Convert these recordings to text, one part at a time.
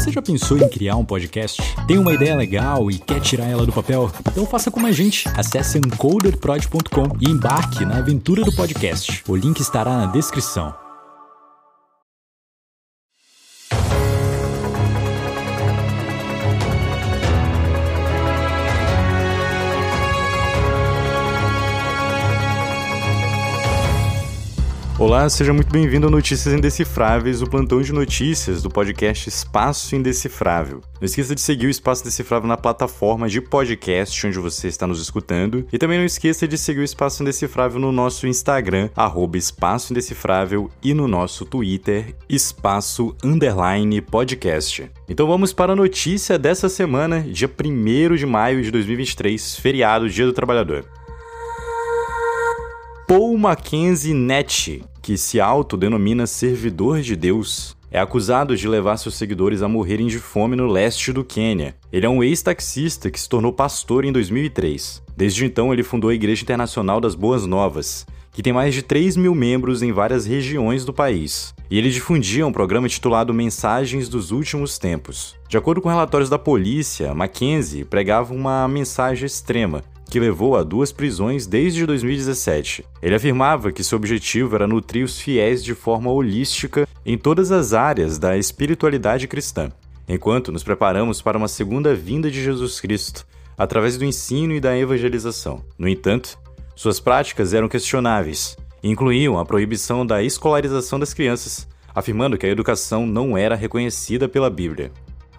Você já pensou em criar um podcast? Tem uma ideia legal e quer tirar ela do papel? Então faça como a gente. Acesse encoderprod.com e embarque na aventura do podcast. O link estará na descrição. Olá, seja muito bem-vindo a Notícias Indecifráveis, o plantão de notícias do podcast Espaço Indecifrável. Não esqueça de seguir o Espaço Indecifrável na plataforma de podcast onde você está nos escutando. E também não esqueça de seguir o Espaço Indecifrável no nosso Instagram, arroba Espaço Indecifrável, e no nosso Twitter, Espaço Underline Podcast. Então vamos para a notícia dessa semana, dia 1 de maio de 2023, feriado Dia do Trabalhador. Paul Mackenzie Net, que se autodenomina servidor de Deus, é acusado de levar seus seguidores a morrerem de fome no leste do Quênia. Ele é um ex-taxista que se tornou pastor em 2003. Desde então, ele fundou a Igreja Internacional das Boas Novas, que tem mais de 3 mil membros em várias regiões do país. E ele difundia um programa titulado Mensagens dos Últimos Tempos. De acordo com relatórios da polícia, Mackenzie pregava uma mensagem extrema, que levou a duas prisões desde 2017. Ele afirmava que seu objetivo era nutrir os fiéis de forma holística em todas as áreas da espiritualidade cristã, enquanto nos preparamos para uma segunda vinda de Jesus Cristo, através do ensino e da evangelização. No entanto, suas práticas eram questionáveis, incluíam a proibição da escolarização das crianças, afirmando que a educação não era reconhecida pela Bíblia.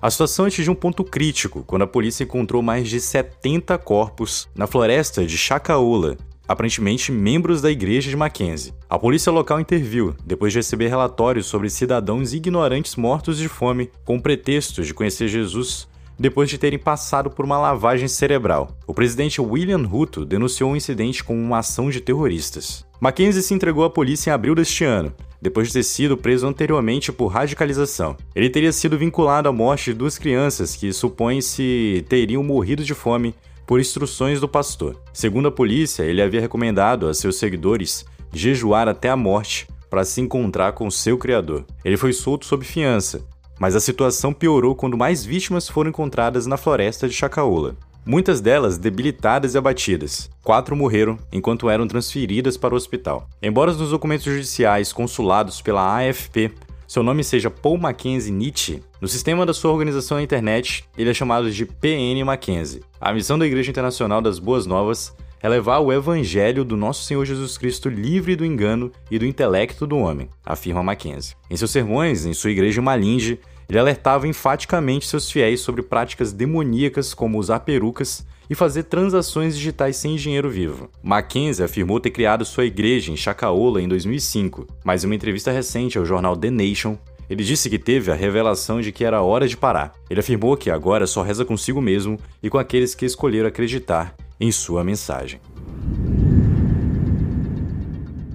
A situação atingiu um ponto crítico quando a polícia encontrou mais de 70 corpos na floresta de Chacaula, aparentemente membros da igreja de Mackenzie. A polícia local interviu, depois de receber relatórios sobre cidadãos ignorantes mortos de fome, com pretexto de conhecer Jesus depois de terem passado por uma lavagem cerebral. O presidente William Ruto denunciou o incidente como uma ação de terroristas. Mackenzie se entregou à polícia em abril deste ano, depois de ter sido preso anteriormente por radicalização. Ele teria sido vinculado à morte de duas crianças que supõe-se teriam morrido de fome por instruções do pastor. Segundo a polícia, ele havia recomendado a seus seguidores jejuar até a morte para se encontrar com seu criador. Ele foi solto sob fiança, mas a situação piorou quando mais vítimas foram encontradas na floresta de Chacaola muitas delas debilitadas e abatidas. Quatro morreram enquanto eram transferidas para o hospital. Embora nos documentos judiciais consulados pela AFP seu nome seja Paul Mackenzie Nietzsche, no sistema da sua organização na internet, ele é chamado de PN Mackenzie. A missão da Igreja Internacional das Boas Novas é levar o evangelho do nosso Senhor Jesus Cristo livre do engano e do intelecto do homem, afirma Mackenzie. Em seus sermões, em sua igreja Malinge, ele alertava enfaticamente seus fiéis sobre práticas demoníacas como usar perucas e fazer transações digitais sem dinheiro vivo. Mackenzie afirmou ter criado sua igreja em Chacaola em 2005, mas em uma entrevista recente ao jornal The Nation, ele disse que teve a revelação de que era hora de parar. Ele afirmou que agora só reza consigo mesmo e com aqueles que escolheram acreditar em sua mensagem.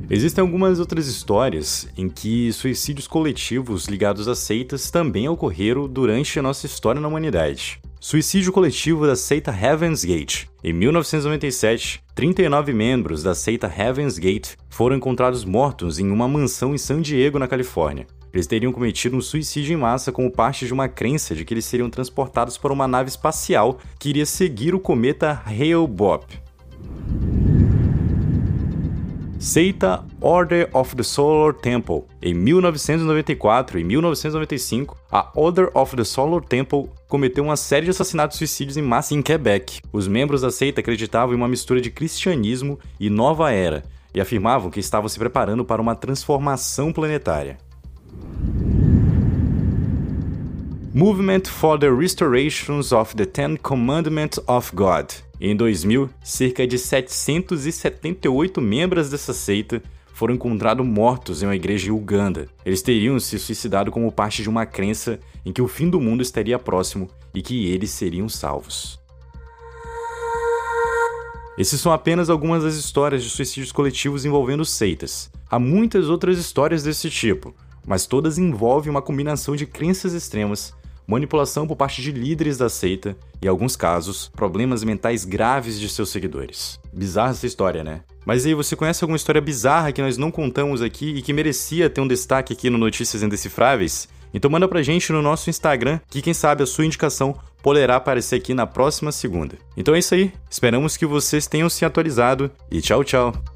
Existem algumas outras histórias em que suicídios coletivos ligados a seitas também ocorreram durante a nossa história na humanidade. Suicídio coletivo da seita Heaven's Gate. Em 1997, 39 membros da seita Heaven's Gate foram encontrados mortos em uma mansão em San Diego, na Califórnia. Eles teriam cometido um suicídio em massa como parte de uma crença de que eles seriam transportados para uma nave espacial que iria seguir o cometa Hale-Bopp. Seita Order of the Solar Temple. Em 1994 e 1995, a Order of the Solar Temple cometeu uma série de assassinatos e suicídios em massa em Quebec. Os membros da seita acreditavam em uma mistura de cristianismo e nova era e afirmavam que estavam se preparando para uma transformação planetária. Movement for the Restorations of the Ten Commandments of God. Em 2000, cerca de 778 membros dessa seita foram encontrados mortos em uma igreja em Uganda. Eles teriam se suicidado como parte de uma crença em que o fim do mundo estaria próximo e que eles seriam salvos. Esses são apenas algumas das histórias de suicídios coletivos envolvendo seitas. Há muitas outras histórias desse tipo, mas todas envolvem uma combinação de crenças extremas manipulação por parte de líderes da seita e, em alguns casos, problemas mentais graves de seus seguidores. Bizarra essa história, né? Mas aí, você conhece alguma história bizarra que nós não contamos aqui e que merecia ter um destaque aqui no Notícias Indecifráveis? Então manda pra gente no nosso Instagram, que quem sabe a sua indicação poderá aparecer aqui na próxima segunda. Então é isso aí, esperamos que vocês tenham se atualizado e tchau, tchau.